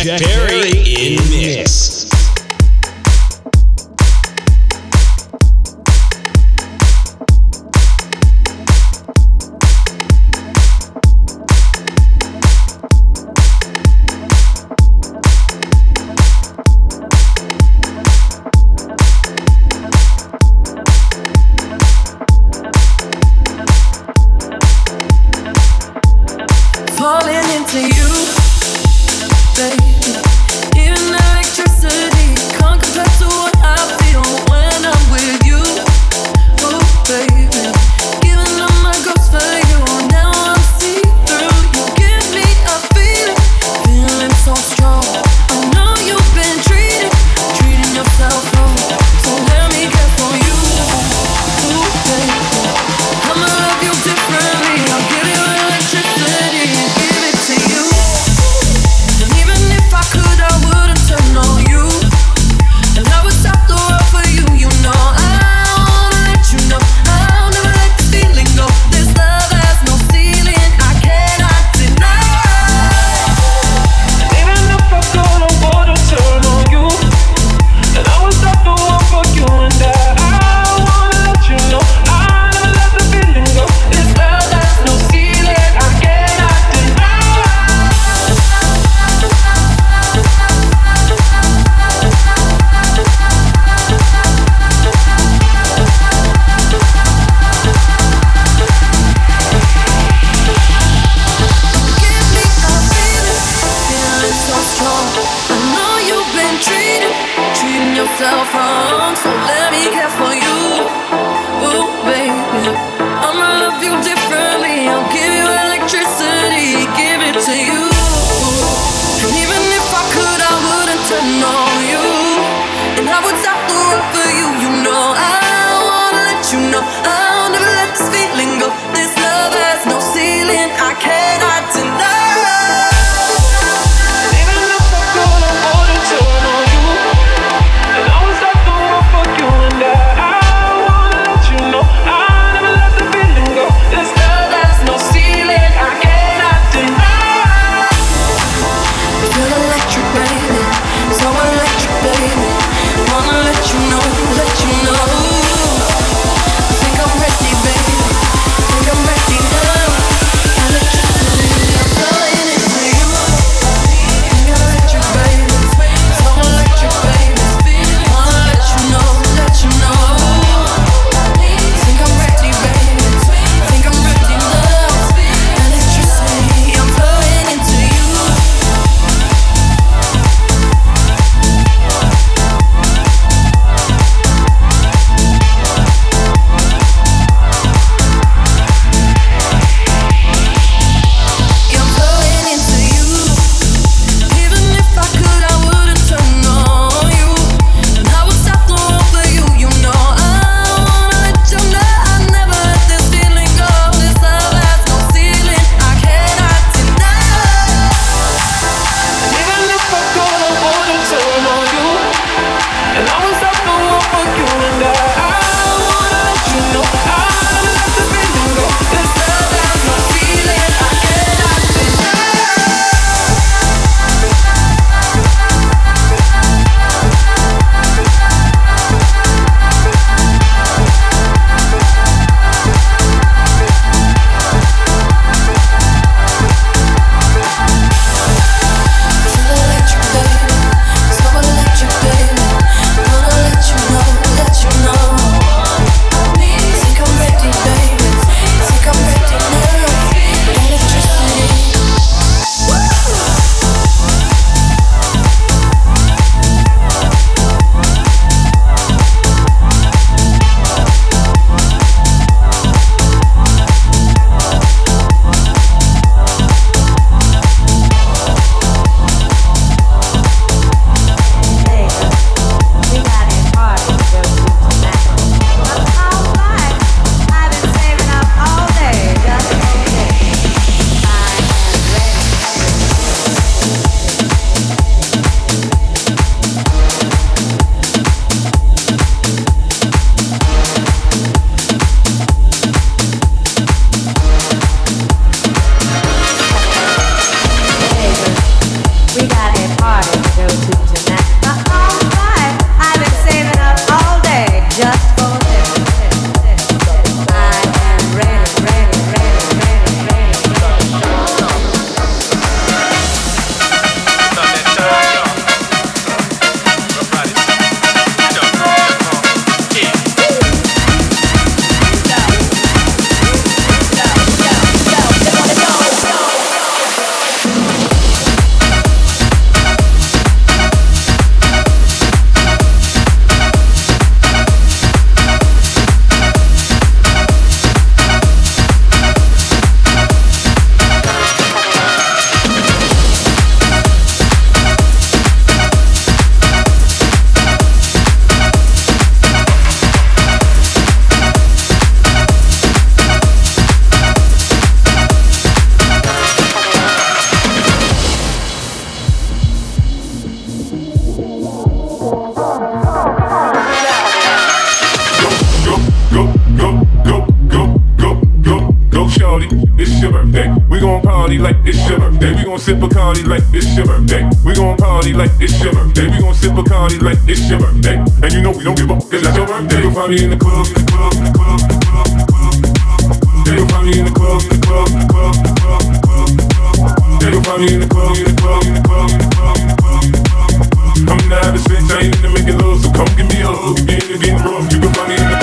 Jack Perry in mix. Sip Bacardi like it's your birthday. We gon' party like it's your birthday. We gon' sip Bacardi like it's your birthday. And you know we don't give up, cause that's your birthday. You'll find me in the club, in the club, in the club, in the club, in the in the. You'll find me in the club, in the club, in the club, in the club, in the club, in the. You'll find me in the club, in the club, in the club, in the club, in the club, in the. I'm not having sex, I ain't into making love, so come give me a hug. If you're getting rough, you can find me in the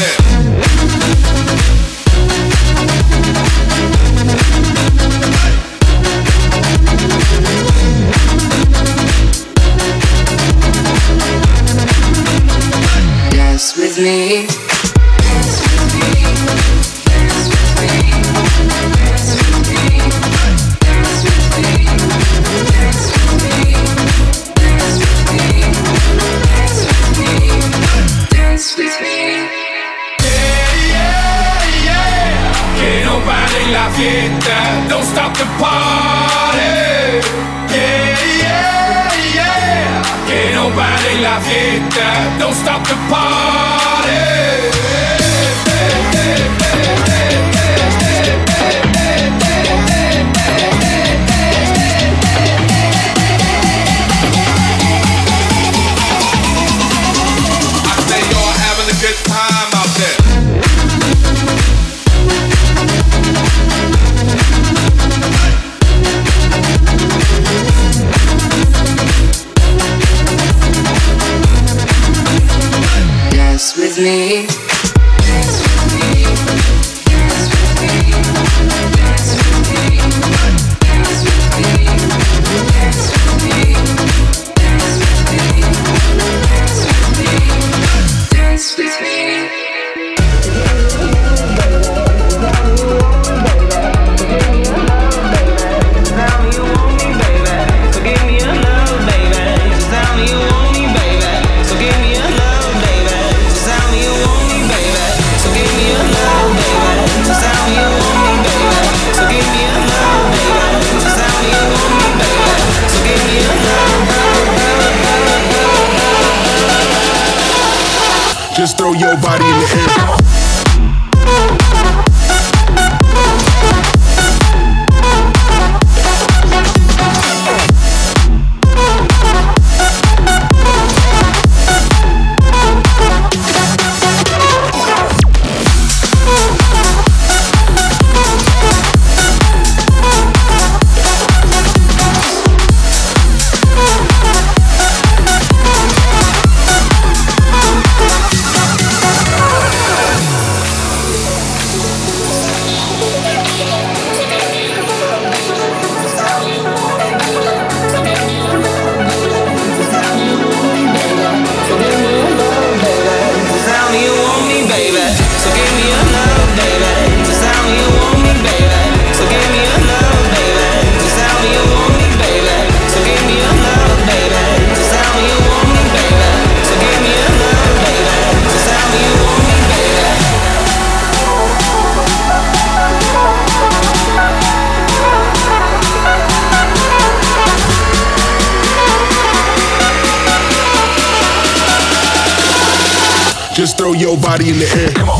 Yeah. Just throw your body in the air. Your body in the air. Come on.